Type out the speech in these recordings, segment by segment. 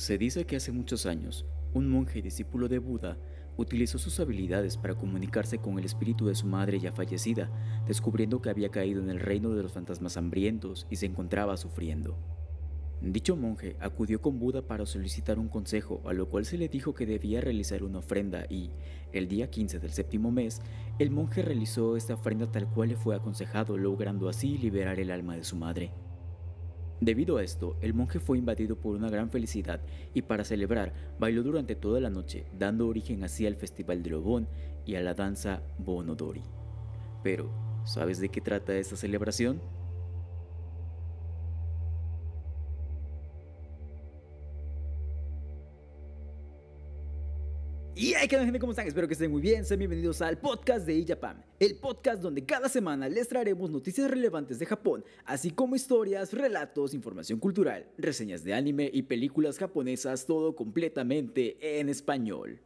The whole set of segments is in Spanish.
Se dice que hace muchos años, un monje discípulo de Buda utilizó sus habilidades para comunicarse con el espíritu de su madre ya fallecida, descubriendo que había caído en el reino de los fantasmas hambrientos y se encontraba sufriendo. Dicho monje acudió con Buda para solicitar un consejo, a lo cual se le dijo que debía realizar una ofrenda y, el día 15 del séptimo mes, el monje realizó esta ofrenda tal cual le fue aconsejado, logrando así liberar el alma de su madre. Debido a esto, el monje fue invadido por una gran felicidad y para celebrar bailó durante toda la noche, dando origen así al Festival de Lobón y a la danza Bonodori. Pero, ¿sabes de qué trata esta celebración? Y hay que gente, ¿cómo están? Espero que estén muy bien. Sean bienvenidos al podcast de Ijapam, el podcast donde cada semana les traeremos noticias relevantes de Japón, así como historias, relatos, información cultural, reseñas de anime y películas japonesas, todo completamente en español.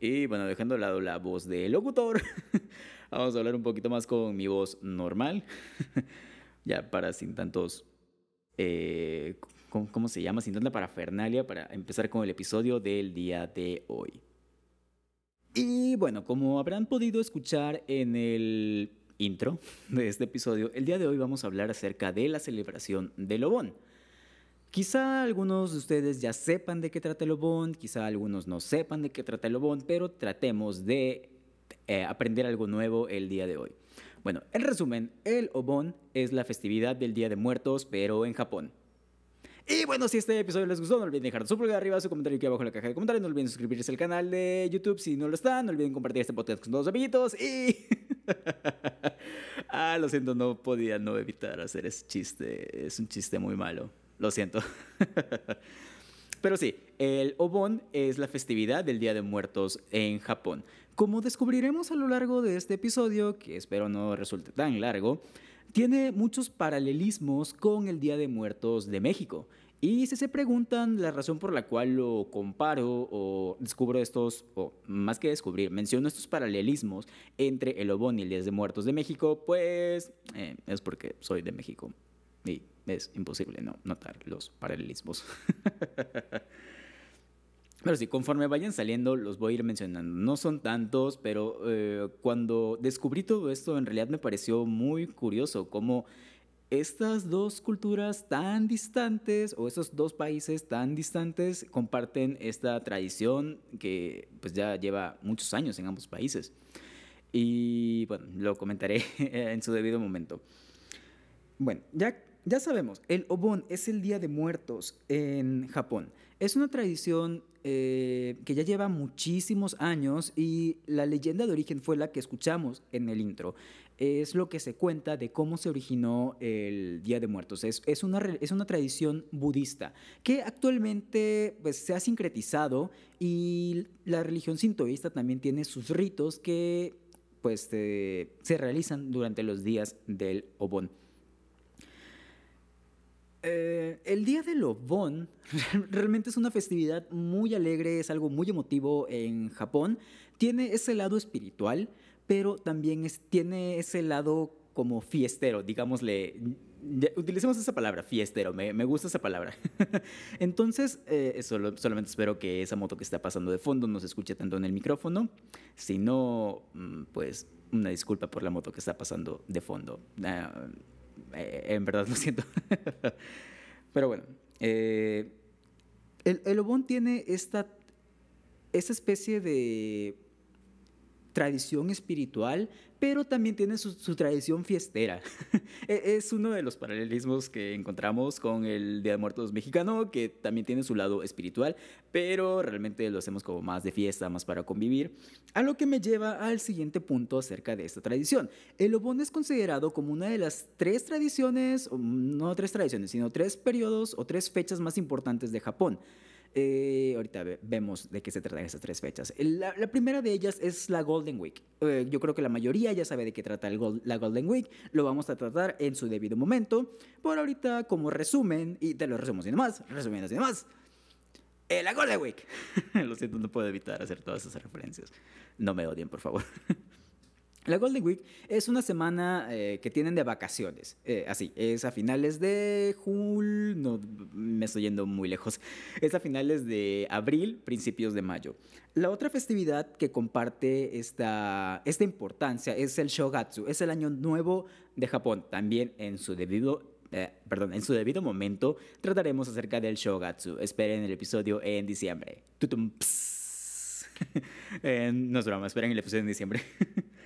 Y bueno, dejando de lado la voz del locutor, vamos a hablar un poquito más con mi voz normal, ya para sin tantos eh, ¿cómo, se llama? Sin tanta parafernalia para empezar con el episodio del día de hoy. Y bueno, como habrán podido escuchar en el intro de este episodio, el día de hoy vamos a hablar acerca de la celebración de Lobón. Quizá algunos de ustedes ya sepan de qué trata el Lobón, quizá algunos no sepan de qué trata el Lobón, pero tratemos de eh, aprender algo nuevo el día de hoy. Bueno, en resumen, el Obon es la festividad del Día de Muertos, pero en Japón. Y bueno, si este episodio les gustó, no olviden dejar su pulgar arriba, su comentario aquí abajo en la caja de comentarios. No olviden suscribirse al canal de YouTube si no lo están. No olviden compartir este podcast con todos los amiguitos. Y. ah, lo siento, no podía no evitar hacer ese chiste. Es un chiste muy malo. Lo siento. Pero sí, el Obon es la festividad del Día de Muertos en Japón. Como descubriremos a lo largo de este episodio, que espero no resulte tan largo, tiene muchos paralelismos con el Día de Muertos de México. Y si se preguntan la razón por la cual lo comparo o descubro estos, o más que descubrir, menciono estos paralelismos entre el Obón y el Día de Muertos de México, pues eh, es porque soy de México y es imposible no notar los paralelismos. Pero sí, conforme vayan saliendo los voy a ir mencionando. No son tantos, pero eh, cuando descubrí todo esto en realidad me pareció muy curioso cómo estas dos culturas tan distantes o esos dos países tan distantes comparten esta tradición que pues ya lleva muchos años en ambos países. Y bueno, lo comentaré en su debido momento. Bueno, ya ya sabemos, el Obon es el Día de Muertos en Japón. Es una tradición eh, que ya lleva muchísimos años y la leyenda de origen fue la que escuchamos en el intro. Es lo que se cuenta de cómo se originó el Día de Muertos. Es, una, es una tradición budista que actualmente pues, se ha sincretizado y la religión sintoísta también tiene sus ritos que pues, se realizan durante los días del Obon. Eh, el Día de Lobón realmente es una festividad muy alegre, es algo muy emotivo en Japón. Tiene ese lado espiritual, pero también tiene ese lado como fiestero, digámosle. Utilicemos esa palabra, fiestero, me, gusta esa palabra. Entonces, eh, solamente espero que esa moto que está pasando de fondo no se escuche tanto en el micrófono. Si no, mm, pues una disculpa por la moto que está pasando de fondo. Ah, eh, en verdad lo siento. Pero bueno, eh, el, el Obón tiene esta, esta especie de tradición espiritual, pero también tiene su, tradición fiestera. E, es uno de los paralelismos que encontramos con el Día de Muertos mexicano, que también tiene su lado espiritual, pero realmente lo hacemos como más de fiesta, más para convivir. A lo que me lleva al siguiente punto acerca de esta tradición. El Obón es considerado como una de las tres tradiciones, no tres tradiciones, sino tres periodos o tres fechas más importantes de Japón. Eh, ahorita vemos de qué se tratan esas tres fechas. La, primera de ellas es la Golden Week. Eh, yo creo que la mayoría ya sabe de qué trata la Golden Week. Lo vamos a tratar en su debido momento. Por ahorita, como resumen, y te lo resumo sin más, resumiendo sin más. Eh, la Golden Week. lo siento, no puedo evitar hacer todas esas referencias. No me odien, por favor. La Golden Week es una semana eh, que tienen de vacaciones. Eh, así, es a finales de julio. No, me estoy yendo muy lejos. Es a finales de abril, principios de mayo. La otra festividad que comparte esta, esta importancia es el Shogatsu. Es el año nuevo de Japón. También en su debido. Eh, perdón, en su debido momento trataremos acerca del Shogatsu. Esperen el episodio en diciembre. Tutum, no es broma, esperen el episodio en diciembre.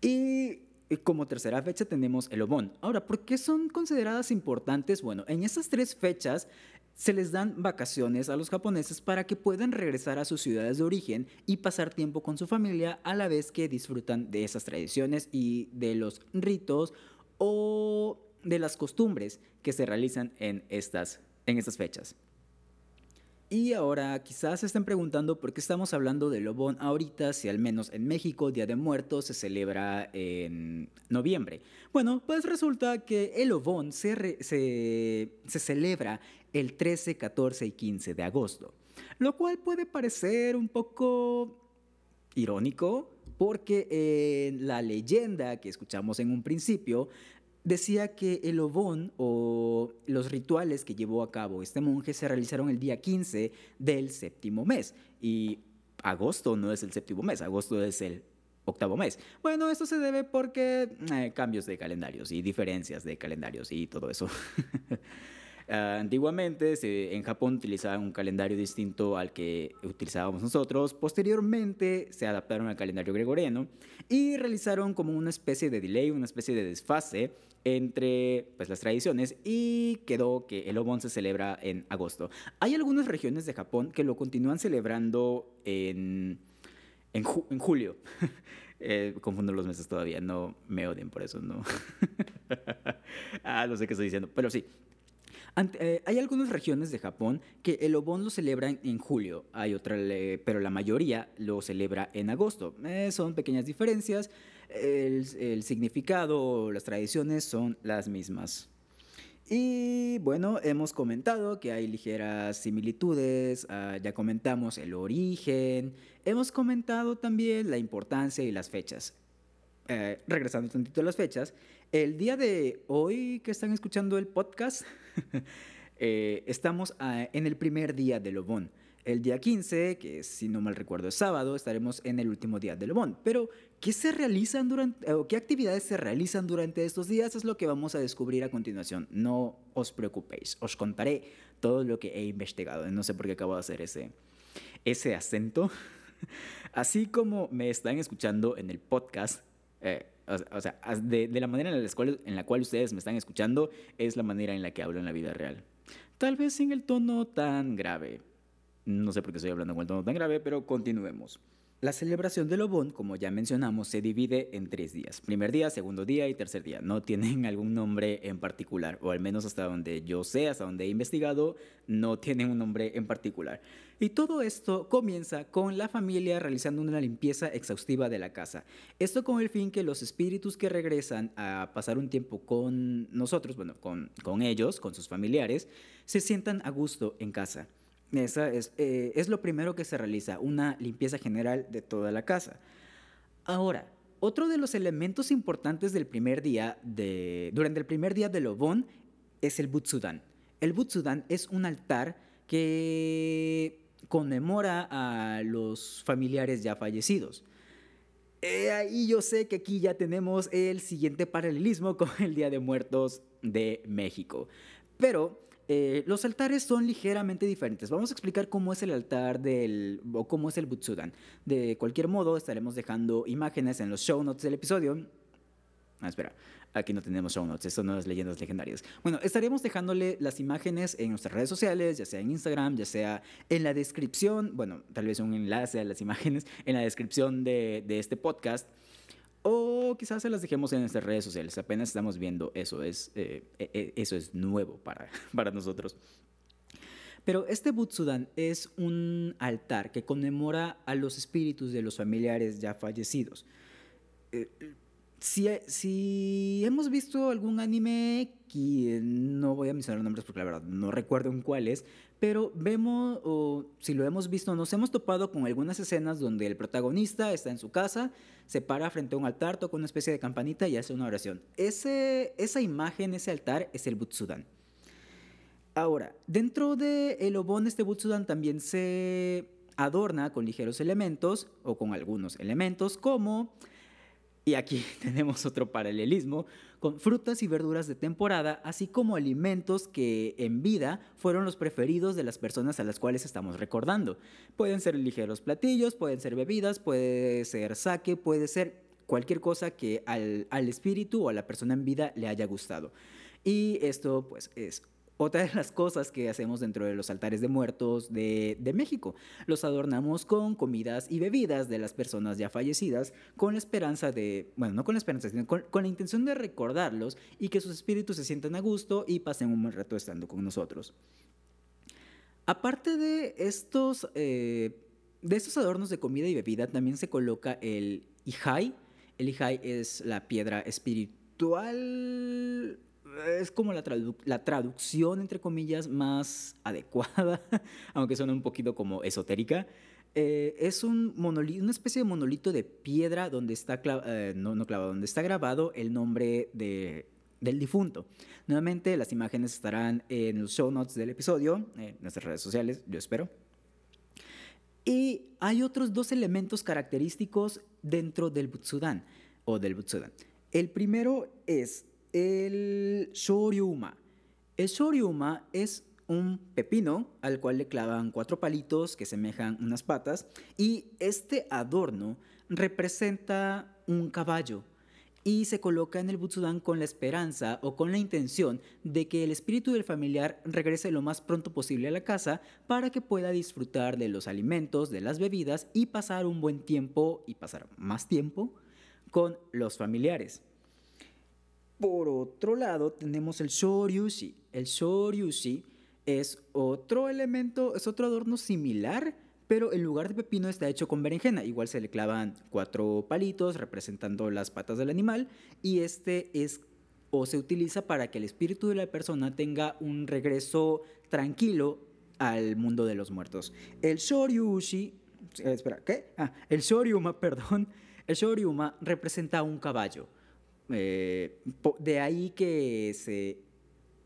Y como tercera fecha tenemos el Obon. Ahora, ¿por qué son consideradas importantes? Bueno, en estas tres fechas se les dan vacaciones a los japoneses para que puedan regresar a sus ciudades de origen y pasar tiempo con su familia a la vez que disfrutan de esas tradiciones y de los ritos o de las costumbres que se realizan en estas, en estas fechas. Y ahora quizás se estén preguntando por qué estamos hablando de Lobón ahorita, si al menos en México Día de Muertos se celebra en noviembre. Bueno, pues resulta que el Lobón se, se, se celebra el 13, 14 y 15 de agosto, lo cual puede parecer un poco irónico porque en la leyenda que escuchamos en un principio decía que el obón o los rituales que llevó a cabo este monje se realizaron el día 15 del séptimo mes. Y agosto no es el séptimo mes, agosto es el octavo mes. Bueno, esto se debe porque eh, cambios de calendarios y diferencias de calendarios y todo eso. Ah, antiguamente en Japón utilizaban un calendario distinto al que utilizábamos nosotros. Posteriormente se adaptaron al calendario gregoriano y realizaron como una especie de delay, una especie de desfase entre pues, las tradiciones y quedó que el Obon se celebra en agosto. Hay algunas regiones de Japón que lo continúan celebrando en, en, julio. Eh, confundo los meses todavía, no me odien por eso, no. ah, no sé qué estoy diciendo, pero sí, eh, hay algunas regiones de Japón que el Obon lo celebran en julio, hay otra, pero la mayoría lo celebra en agosto. Eh, son pequeñas diferencias, el, significado, las tradiciones son las mismas. Y bueno, hemos comentado que hay ligeras similitudes, ah, ya comentamos el origen, hemos comentado también la importancia y las fechas. Eh, regresando un tantito a las fechas, el día de hoy que están escuchando el podcast, eh, estamos ah, en el primer día de Lobón. El día 15, que si no mal recuerdo es sábado, estaremos en el último día de Lobón. Pero, ¿qué se realizan durante, o qué actividades se realizan durante estos días? Es lo que vamos a descubrir a continuación. No os preocupéis, os contaré todo lo que he investigado. No sé por qué acabo de hacer ese, ese acento. Así como me están escuchando en el podcast, eh, o, sea, de, la manera en la, cual, en la cual ustedes me están escuchando es la manera en la que hablo en la vida real. Tal vez sin el tono tan grave. No sé por qué estoy hablando con el tono tan grave, pero continuemos. La celebración del Obón, como ya mencionamos, se divide en tres días. Primer día, segundo día y tercer día. No tienen algún nombre en particular, o al menos hasta donde yo sé, hasta donde he investigado, no tienen un nombre en particular. Y todo esto comienza con la familia realizando una limpieza exhaustiva de la casa. Esto con el fin que los espíritus que regresan a pasar un tiempo con nosotros, bueno, con, con ellos, con sus familiares, se sientan a gusto en casa. Esa es, eh, es lo primero que se realiza, una limpieza general de toda la casa. Ahora, otro de los elementos importantes del primer día de, durante el primer día del Obon es el Butsudan. El Butsudan es un altar que conmemora a los familiares ya fallecidos. Eh, y yo sé que aquí ya tenemos el siguiente paralelismo con el Día de Muertos de México. Pero eh, los altares son ligeramente diferentes. Vamos a explicar cómo es el altar del, o cómo es el Butsudan. De cualquier modo, estaremos dejando imágenes en los show notes del episodio. Ah, espera, aquí no tenemos show notes, esto no es leyendas legendarias. Bueno, estaremos dejándole las imágenes en nuestras redes sociales, ya sea en Instagram, ya sea en la descripción, bueno, tal vez un enlace a las imágenes en la descripción de, de este podcast. O quizás se las dejemos en nuestras redes sociales. Apenas estamos viendo eso. Es, eh, e, e, eso es nuevo para, para nosotros. Pero este Butsudan es un altar que conmemora a los espíritus de los familiares ya fallecidos. Eh, si, si hemos visto algún anime, que no voy a mencionar nombres porque la verdad no recuerdo en cuáles, pero vemos, o si lo hemos visto, nos hemos topado con algunas escenas donde el protagonista está en su casa, se para frente a un altar, toca una especie de campanita y hace una oración. Ese, esa imagen, ese altar, es el Butsudan. Ahora, dentro del el obón, este Butsudan también se adorna con ligeros elementos, o con algunos elementos, como y aquí tenemos otro paralelismo con frutas y verduras de temporada, así como alimentos que en vida fueron los preferidos de las personas a las cuales estamos recordando. Pueden ser ligeros platillos, pueden ser bebidas, puede ser saque, puede ser cualquier cosa que al, al espíritu o a la persona en vida le haya gustado. Y esto pues es otra de las cosas que hacemos dentro de los altares de muertos de, México, los adornamos con comidas y bebidas de las personas ya fallecidas con la esperanza de, bueno, no con la esperanza, sino con, la intención de recordarlos y que sus espíritus se sientan a gusto y pasen un buen rato estando con nosotros. Aparte de estos, eh, de estos adornos de comida y bebida, también se coloca el Ihai. El Ihai es la piedra espiritual es como la, la, traducción, entre comillas, más adecuada, aunque suena un poquito como esotérica. Eh, es un monolito, una especie de monolito de piedra donde está, eh, no, no clavado, donde está grabado el nombre de, del difunto. Nuevamente, las imágenes estarán en los show notes del episodio, en nuestras redes sociales, yo espero. Y hay otros dos elementos característicos dentro del Butsudan o del Butsudan. El primero es el shoryuma. El shoryuma es un pepino al cual le clavan cuatro palitos que semejan unas patas y este adorno representa un caballo y se coloca en el Butsudan con la esperanza o con la intención de que el espíritu del familiar regrese lo más pronto posible a la casa para que pueda disfrutar de los alimentos, de las bebidas y pasar un buen tiempo y pasar más tiempo con los familiares. Por otro lado, tenemos el shoryushi. El shoryushi es otro elemento, es otro adorno similar, pero en lugar de pepino está hecho con berenjena. Igual se le clavan cuatro palitos representando las patas del animal y este es o se utiliza para que el espíritu de la persona tenga un regreso tranquilo al mundo de los muertos. El shoryushi, eh, espera, ¿qué? Ah, el shoryuma, perdón. El shoryuma representa un caballo. Eh, de ahí que se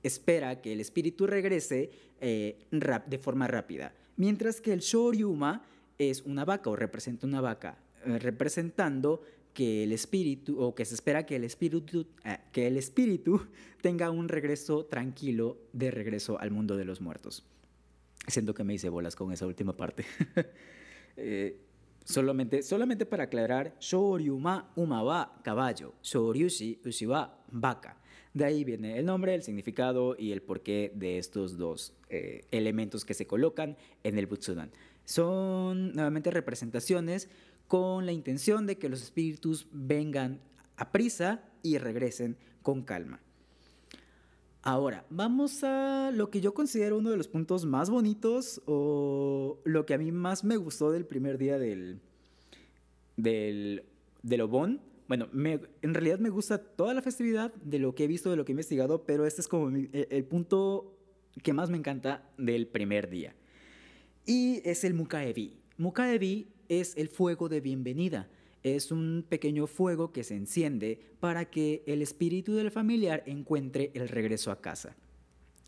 espera que el espíritu regrese eh, de forma rápida. Mientras que el Shoryuma es una vaca o representa una vaca, eh, representando que el espíritu, o que se espera que el espíritu, que el espíritu tenga un regreso tranquilo de regreso al mundo de los muertos. Siento que me hice bolas con esa última parte. Solamente, solamente para aclarar, Shoryuma uma wa caballo, Shoryushi ushi wa vaca. De ahí viene el nombre, el significado y el porqué de estos dos eh, elementos que se colocan en el Butsudan. Son nuevamente representaciones con la intención de que los espíritus vengan a prisa y regresen con calma. Ahora, vamos a lo que yo considero uno de los puntos más bonitos o lo que a mí más me gustó del primer día del, del, Obón. Bueno, en realidad me gusta toda la festividad de lo que he visto, de lo que he investigado, pero este es como e, el, punto que más me encanta del primer día. Y es el Mukaebi. Mukaebi es el fuego de bienvenida es un pequeño fuego que se enciende para que el espíritu del familiar encuentre el regreso a casa.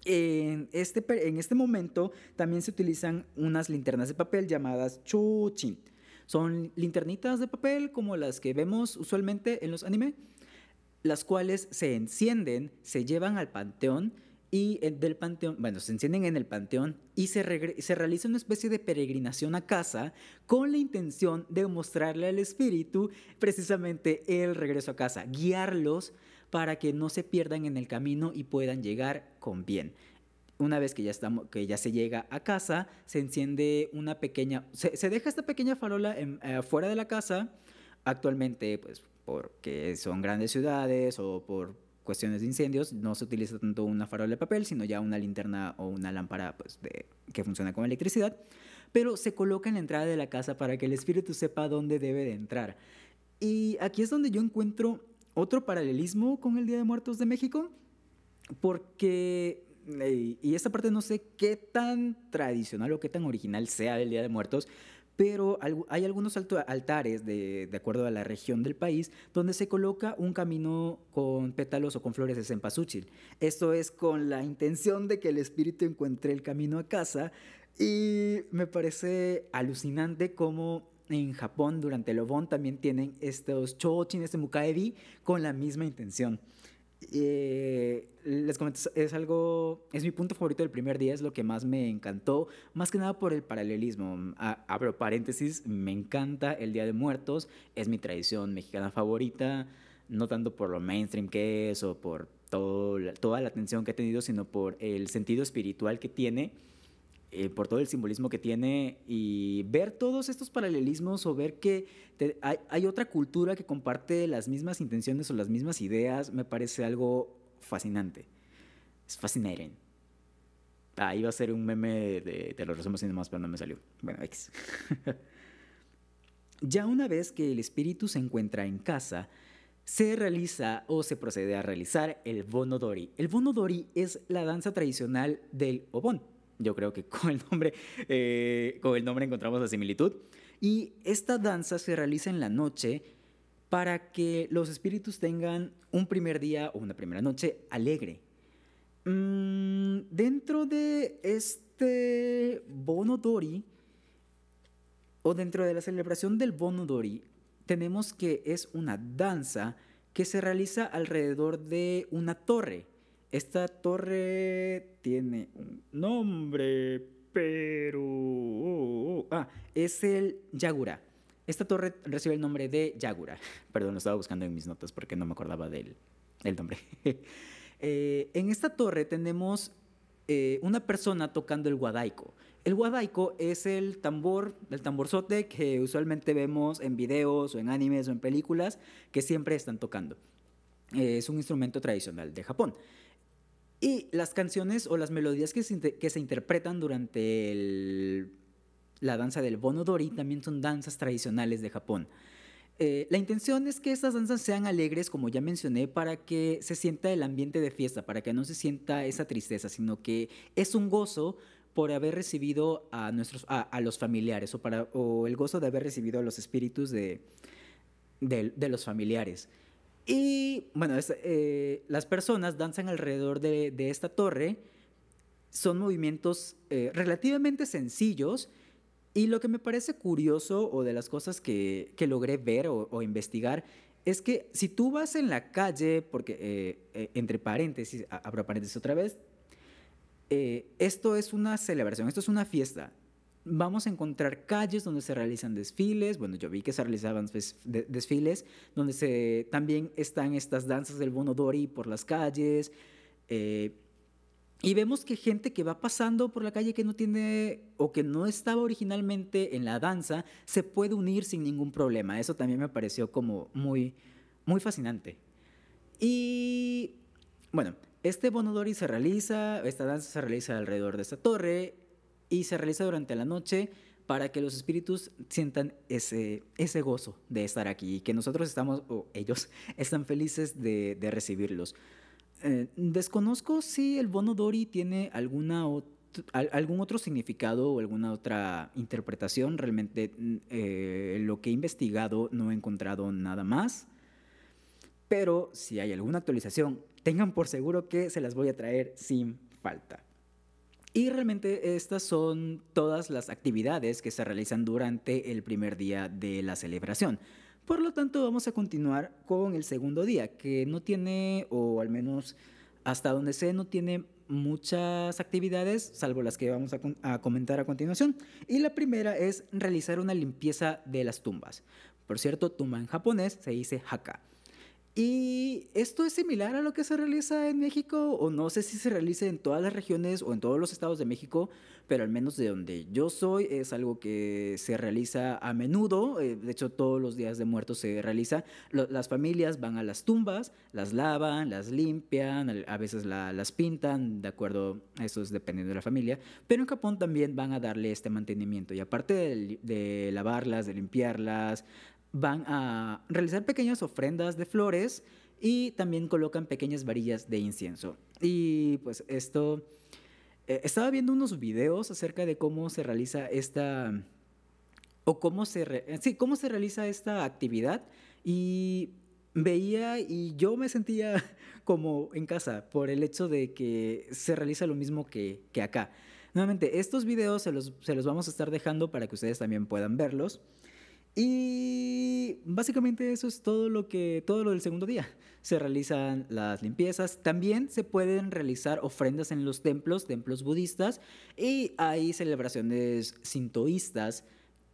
En este, en este momento también se utilizan unas linternas de papel llamadas chochin. Son linternitas de papel como las que vemos usualmente en los anime, las cuales se encienden, se llevan al panteón y del panteón, bueno, se encienden en el panteón y se, se realiza una especie de peregrinación a casa con la intención de mostrarle al espíritu precisamente el regreso a casa, guiarlos para que no se pierdan en el camino y puedan llegar con bien. Una vez que ya, estamos, que ya se llega a casa, se enciende una pequeña, se, deja esta pequeña farola en, eh, fuera de la casa, actualmente pues porque son grandes ciudades o por cuestiones de incendios, no se utiliza tanto una farola de papel, sino ya una linterna o una lámpara pues, de, que funciona con electricidad, pero se coloca en la entrada de la casa para que el espíritu sepa dónde debe de entrar. Y aquí es donde yo encuentro otro paralelismo con el Día de Muertos de México, porque, eh, y esta parte no sé qué tan tradicional o qué tan original sea el Día de Muertos, pero hay algunos altares, de, acuerdo a la región del país, donde se coloca un camino con pétalos o con flores de cempasúchil. Esto es con la intención de que el espíritu encuentre el camino a casa y me parece alucinante cómo en Japón durante el Obon también tienen estos chochin, este mukaebi, con la misma intención. Eh, les comento, es algo, es mi punto favorito del primer día, es lo que más me encantó, más que nada por el paralelismo. abro paréntesis, me encanta el Día de Muertos, es mi tradición mexicana favorita, no tanto por lo mainstream que es o por todo, toda la atención que ha tenido, sino por el sentido espiritual que tiene eh, por todo el simbolismo que tiene y ver todos estos paralelismos o ver que hay, otra cultura que comparte las mismas intenciones o las mismas ideas, me parece algo fascinante. Es fascinating. Ah, iba a ser un meme de, y demás, pero no me salió. Bueno, X. ya una vez que el espíritu se encuentra en casa, se realiza o se procede a realizar el Bonodori. El Bonodori es la danza tradicional del Obon yo creo que con el nombre, eh, con el nombre encontramos la similitud. Y esta danza se realiza en la noche para que los espíritus tengan un primer día o una primera noche alegre. Mm, dentro de este Bonodori, o dentro de la celebración del Bonodori, tenemos que es una danza que se realiza alrededor de una torre. Esta torre tiene un nombre, pero... Oh, ah, es el Yagura. Esta torre recibe el nombre de Yagura. Perdón, lo estaba buscando en mis notas porque no me acordaba del, nombre. Eh, en esta torre tenemos eh, una persona tocando el guadaico. El guadaico es el tambor, el tamborzote que usualmente vemos en videos o en animes o en películas que siempre están tocando. es un instrumento tradicional de Japón. Y las canciones o las melodías que se, que se interpretan durante la danza del Bonodori también son danzas tradicionales de Japón. Eh, la intención es que estas danzas sean alegres, como ya mencioné, para que se sienta el ambiente de fiesta, para que no se sienta esa tristeza, sino que es un gozo por haber recibido a, nuestros, a, los familiares o, para, o el gozo de haber recibido a los espíritus de, de los familiares. Y bueno, eh, las personas danzan alrededor de, esta torre. Son movimientos eh, relativamente sencillos. Y lo que me parece curioso o de las cosas que, logré ver o, investigar es que si tú vas en la calle, porque eh, entre paréntesis, abro paréntesis otra vez, esto es una celebración, esto es una fiesta vamos a encontrar calles donde se realizan desfiles. Bueno, yo vi que se realizaban desfiles donde también están estas danzas del Bonodori por las calles. Eh, y vemos que gente que va pasando por la calle que no tiene o que no estaba originalmente en la danza se puede unir sin ningún problema. Eso también me pareció como muy, muy fascinante. Y bueno, este Bonodori se realiza, esta danza se realiza alrededor de esta torre y se realiza durante la noche para que los espíritus sientan ese, ese gozo de estar aquí y que nosotros estamos, o ellos, están felices de, recibirlos. Eh, desconozco si el bono Dori tiene alguna algún otro significado o alguna otra interpretación. Realmente eh, lo que he investigado no he encontrado nada más. Pero si hay alguna actualización, tengan por seguro que se las voy a traer sin falta. Y realmente estas son todas las actividades que se realizan durante el primer día de la celebración. Por lo tanto, vamos a continuar con el segundo día, que no tiene, o al menos hasta donde sé, no tiene muchas actividades, salvo las que vamos a, comentar a continuación. Y la primera es realizar una limpieza de las tumbas. Por cierto, tumba en japonés se dice haka. Y esto es similar a lo que se realiza en México, o no sé si se realiza en todas las regiones o en todos los estados de México, pero al menos de donde yo soy es algo que se realiza a menudo, eh, de hecho todos los días de muertos se realiza. las familias van a las tumbas, las lavan, las limpian, a veces las pintan, de acuerdo, eso es dependiendo de la familia, pero en Japón también van a darle este mantenimiento y aparte de lavarlas, de limpiarlas, van a realizar pequeñas ofrendas de flores y también colocan pequeñas varillas de incienso. Y pues esto, eh, estaba viendo unos videos acerca de cómo se realiza esta, o cómo se, sí, cómo se realiza esta actividad y veía y yo me sentía como en casa por el hecho de que se realiza lo mismo que, que acá. Nuevamente, estos videos se los, se los vamos a estar dejando para que ustedes también puedan verlos. Y básicamente eso es todo lo que todo lo del segundo día. Se realizan las limpiezas, también se pueden realizar ofrendas en los templos, templos budistas y hay celebraciones sintoístas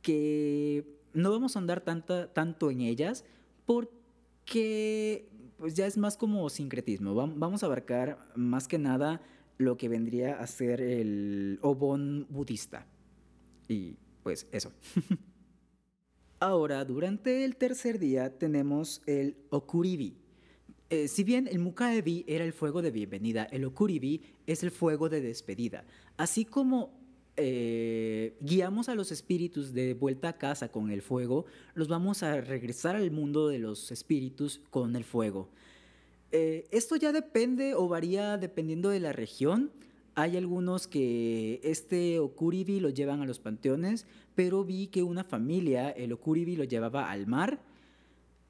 que no vamos a andar tanta, tanto en ellas porque pues ya es más como sincretismo. Vamos a abarcar más que nada lo que vendría a ser el Obon budista. Y pues eso. Ahora, durante el tercer día tenemos el Okuribi. Eh, si bien el Mukaebi era el fuego de bienvenida, el Okuribi es el fuego de despedida. Así como eh, guiamos a los espíritus de vuelta a casa con el fuego, los vamos a regresar al mundo de los espíritus con el fuego. Eh, esto ya depende o varía dependiendo de la región. Hay algunos que este Okuribi lo llevan a los panteones, pero vi que una familia, el Okuribi lo llevaba al mar.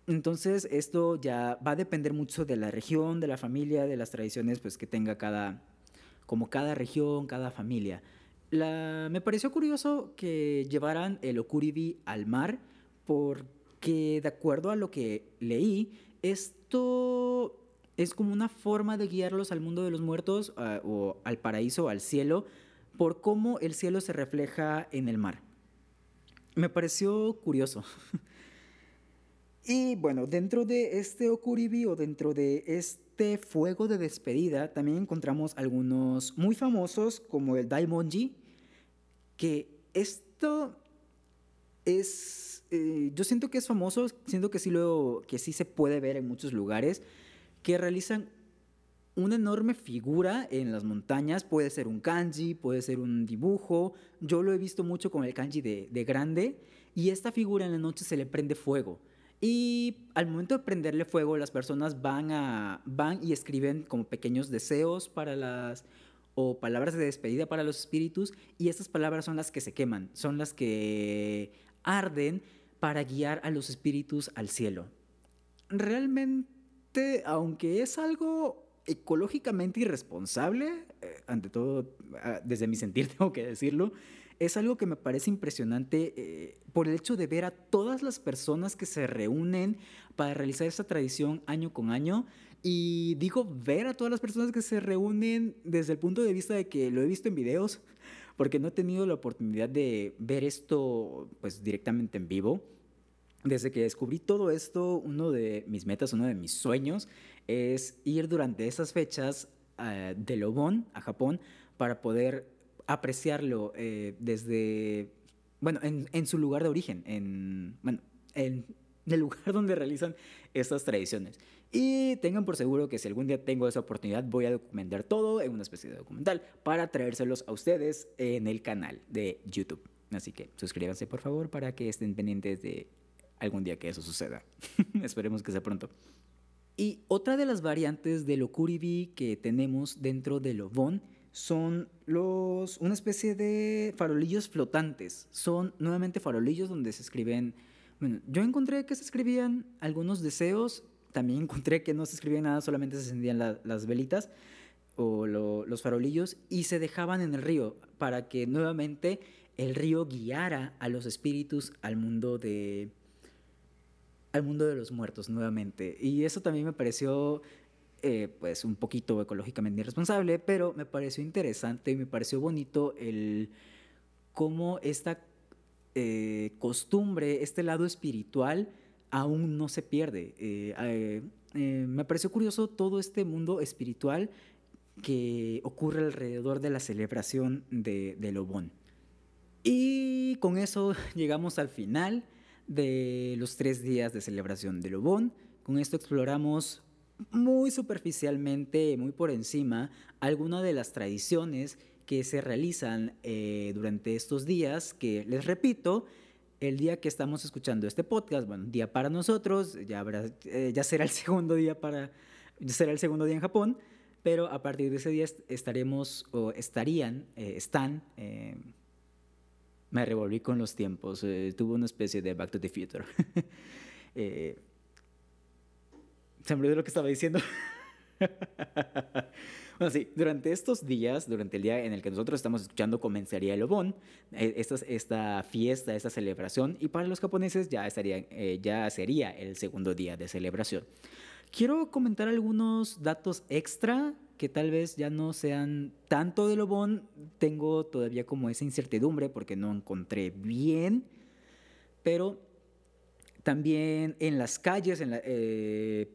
Entonces esto ya va a depender mucho de la región, de la familia, de las tradiciones pues, que tenga cada, como cada región, cada familia. me pareció curioso que llevaran el Okuribi al mar porque de acuerdo a lo que leí, esto es como una forma de guiarlos al mundo de los muertos ah, o al paraíso, al cielo, por cómo el cielo se refleja en el mar. Me pareció curioso. y bueno, dentro de este Okuribi o dentro de este fuego de despedida, también encontramos algunos muy famosos como el Daimonji, que esto es, eh, yo siento que es famoso, siento que sí, lo, que sí se puede ver en muchos lugares que realizan una enorme figura en las montañas. Puede ser un kanji, puede ser un dibujo. Yo lo he visto mucho con el kanji de, grande. Y esta figura en la noche se le prende fuego. Y al momento de prenderle fuego, las personas van, a, van y escriben como pequeños deseos para las o palabras de despedida para los espíritus y estas palabras son las que se queman, son las que arden para guiar a los espíritus al cielo. Realmente aunque es algo ecológicamente irresponsable, eh, ante todo, ah, desde mi sentir tengo que decirlo, es algo que me parece impresionante eh, por el hecho de ver a todas las personas que se reúnen para realizar esta tradición año con año. Y digo ver a todas las personas que se reúnen desde el punto de vista de que lo he visto en videos, porque no he tenido la oportunidad de ver esto pues directamente en vivo. Desde que descubrí todo esto, uno de mis metas, uno de mis sueños es ir durante esas fechas uh, de Lobón a Japón para poder apreciarlo eh, desde, bueno, en, su lugar de origen, en, bueno, en el lugar donde realizan estas tradiciones. Y tengan por seguro que si algún día tengo esa oportunidad voy a documentar todo en una especie de documental para traérselos a ustedes en el canal de YouTube. Así que suscríbanse por favor para que estén pendientes de algún día que eso suceda. Esperemos que sea pronto. Y otra de las variantes del Okuribi que tenemos dentro del Obon son los, una especie de farolillos flotantes. Son nuevamente farolillos donde se escriben... Bueno, yo encontré que se escribían algunos deseos, también encontré que no se escribía nada, solamente se encendían las velitas o los farolillos y se dejaban en el río para que nuevamente el río guiara a los espíritus al mundo de, al mundo de los muertos nuevamente. Y eso también me pareció eh, pues un poquito ecológicamente irresponsable, pero me pareció interesante y me pareció bonito el cómo esta eh, costumbre, este lado espiritual aún no se pierde. Eh, me pareció curioso todo este mundo espiritual que ocurre alrededor de la celebración de, de Lobón. Y con eso llegamos al final de los tres días de celebración de Lobón. Con esto exploramos muy superficialmente, muy por encima, algunas de las tradiciones que se realizan eh, durante estos días, que les repito, el día que estamos escuchando este podcast, bueno, día para nosotros, ya, eh, ya será el segundo día para, será el segundo día en Japón, pero a partir de ese día estaremos o estarían, eh, están, me revolví con los tiempos, tuvo una especie de Back to the Future. se me olvidó lo que estaba diciendo. Bueno, sí, durante estos días, durante el día en el que nosotros estamos escuchando, comenzaría el Obon, eh, esta, esta fiesta, esta celebración, y para los japoneses ya, estaría, eh, ya sería el segundo día de celebración. Quiero comentar algunos datos extra que tal vez ya no sean tanto del Obon. Tengo todavía como esa incertidumbre porque no encontré bien, pero también en las calles, en la, eh,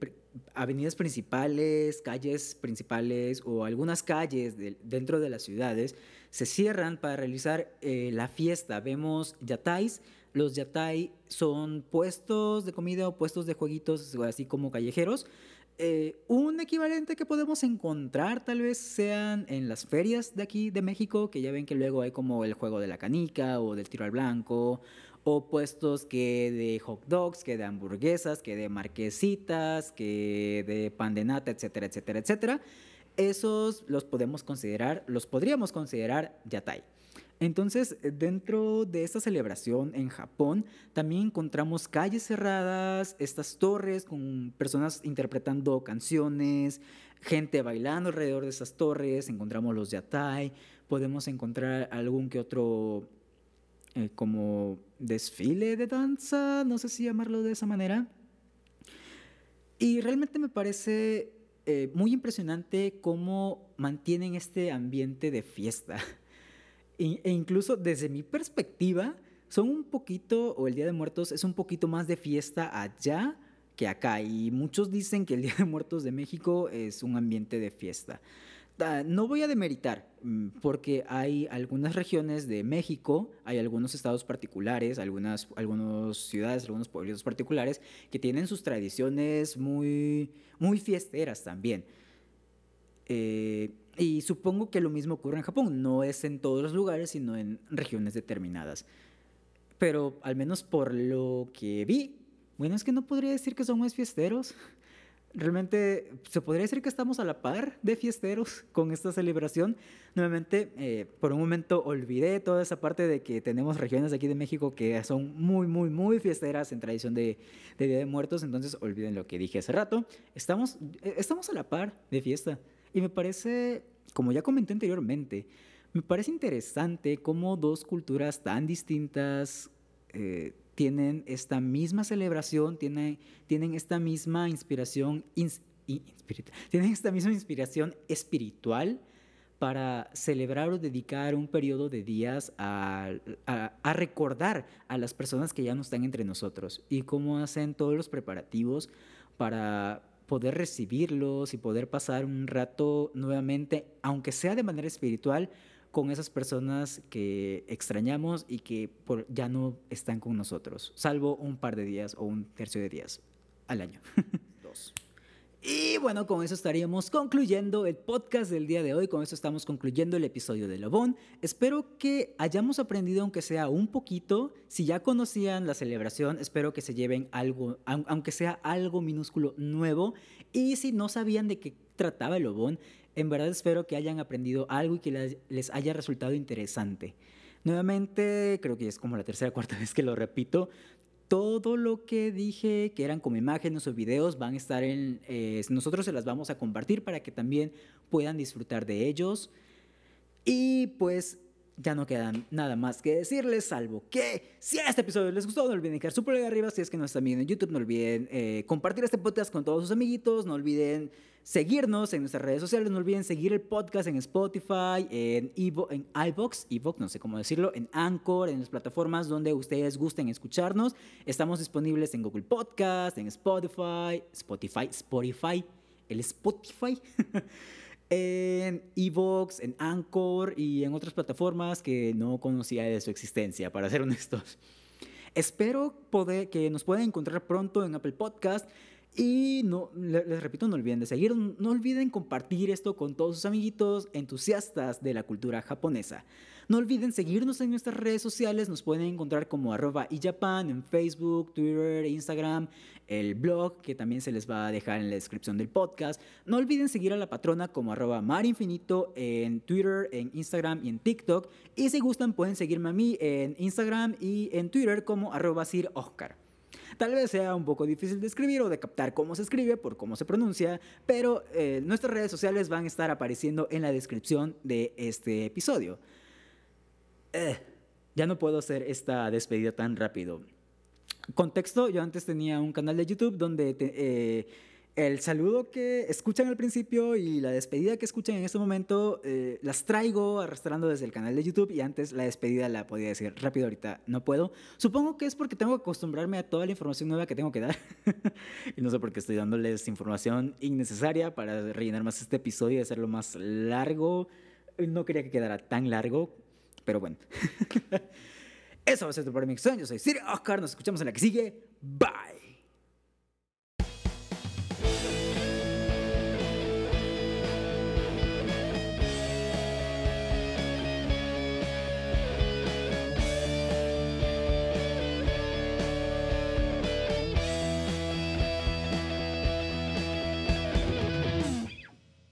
avenidas principales, calles principales o algunas calles dentro de las ciudades se cierran para realizar eh, la fiesta. Vemos yatais. Los yatai son puestos de comida o puestos de jueguitos, así como callejeros. Eh, un equivalente que podemos encontrar tal vez sean en las ferias de aquí de México, que ya ven que luego hay como el juego de la canica o del tiro al blanco o puestos que de hot dogs, que de hamburguesas, que de marquesitas, que de pan de nata, etcétera, etcétera, etcétera. Esos los podemos considerar, los podríamos considerar yatai. Entonces, dentro de esta celebración en Japón, también encontramos calles cerradas, estas torres con personas interpretando canciones, gente bailando alrededor de esas torres, encontramos los yatai, podemos encontrar algún que otro eh, como desfile de danza, no sé si llamarlo de esa manera. Y realmente me parece eh, muy impresionante cómo mantienen este ambiente de fiesta. E, incluso desde mi perspectiva, son un poquito, o el Día de Muertos es un poquito más de fiesta allá que acá. Y muchos dicen que el Día de Muertos de México es un ambiente de fiesta. Ah, no voy a demeritar, mm, porque hay algunas regiones de México, hay algunos estados particulares, algunas, algunas ciudades, algunos pueblos particulares que tienen sus tradiciones muy, muy fiesteras también. Eh, y supongo que lo mismo ocurre en Japón, no es en todos los lugares, sino en regiones determinadas. Pero al menos por lo que vi, bueno, es que no podría decir que son más fiesteros realmente se podría decir que estamos a la par de fiesteros con esta celebración. Nuevamente, eh, por un momento olvidé toda esa parte de que tenemos regiones aquí de México que son muy, muy, muy fiesteras en tradición de, de Día de Muertos, entonces olviden lo que dije hace rato. Estamos, eh, estamos a la par de fiesta. Y me parece, como ya comenté anteriormente, me parece interesante cómo dos culturas tan distintas eh, tienen esta misma celebración, tienen, tienen esta misma inspiración, tienen esta misma inspiración espiritual para celebrar o dedicar un periodo de días a, a, recordar a las personas que ya no están entre nosotros y cómo hacen todos los preparativos para poder recibirlos y poder pasar un rato nuevamente, aunque sea de manera espiritual, con esas personas que extrañamos y que por, ya no están con nosotros, salvo un par de días o un tercio de días al año. Dos. Y bueno, con eso estaríamos concluyendo el podcast del día de hoy. Con eso estamos concluyendo el episodio de Lobón. Espero que hayamos aprendido, aunque sea un poquito. Si ya conocían la celebración, espero que se lleven algo, aunque sea algo minúsculo nuevo. Y si no sabían de qué trataba el Lobón, en verdad espero que hayan aprendido algo y que les haya resultado interesante. Nuevamente, creo que es como la tercera o cuarta vez que lo repito, todo lo que dije, que eran como imágenes o videos, van a estar en... Eh, nosotros se las vamos a compartir para que también puedan disfrutar de ellos. Y pues ya no queda nada más que decirles, salvo que si este episodio les gustó, no olviden dejar su pulgar arriba. Si es que no están viendo en YouTube, no olviden eh, compartir este podcast con todos sus amiguitos. No olviden seguirnos en nuestras redes sociales. No olviden seguir el podcast en Spotify, en, Evo, en no sé cómo decirlo, en Anchor, en las plataformas donde ustedes gusten escucharnos. Estamos disponibles en Google Podcast, en Spotify, Spotify, Spotify, el Spotify. en Evox, en Anchor y en otras plataformas que no conocía de su existencia, para ser honestos. Espero que nos puedan encontrar pronto en Apple Podcast Y no, les repito, no olviden de seguir, no olviden compartir esto con todos sus amiguitos entusiastas de la cultura japonesa. No olviden seguirnos en nuestras redes sociales, nos pueden encontrar como arroba ijapan en Facebook, Twitter, Instagram, el blog que también se les va a dejar en la descripción del podcast. No olviden seguir a la patrona como arroba marinfinito en Twitter, en Instagram y en TikTok. Y si gustan pueden seguirme a mí en Instagram y en Twitter como arroba Sir Oscar. Tal vez sea un poco difícil de escribir o de captar cómo se escribe por cómo se pronuncia, pero eh, nuestras redes sociales van a estar apareciendo en la descripción de este episodio. Eh, ya no puedo hacer esta despedida tan rápido. Contexto, yo antes tenía un canal de YouTube donde eh, el saludo que escuchan al principio y la despedida que escuchan en este momento eh, las traigo arrastrando desde el canal de YouTube y antes la despedida la podía decir rápido, ahorita no puedo. Supongo que es porque tengo que acostumbrarme a toda la información nueva que tengo que dar y no sé por qué estoy dándoles información innecesaria para rellenar más este episodio y hacerlo más largo. No quería que quedara tan largo, pero bueno. Eso va a ser todo por mi Yo soy Siri Oscar, nos escuchamos en la que sigue. Bye.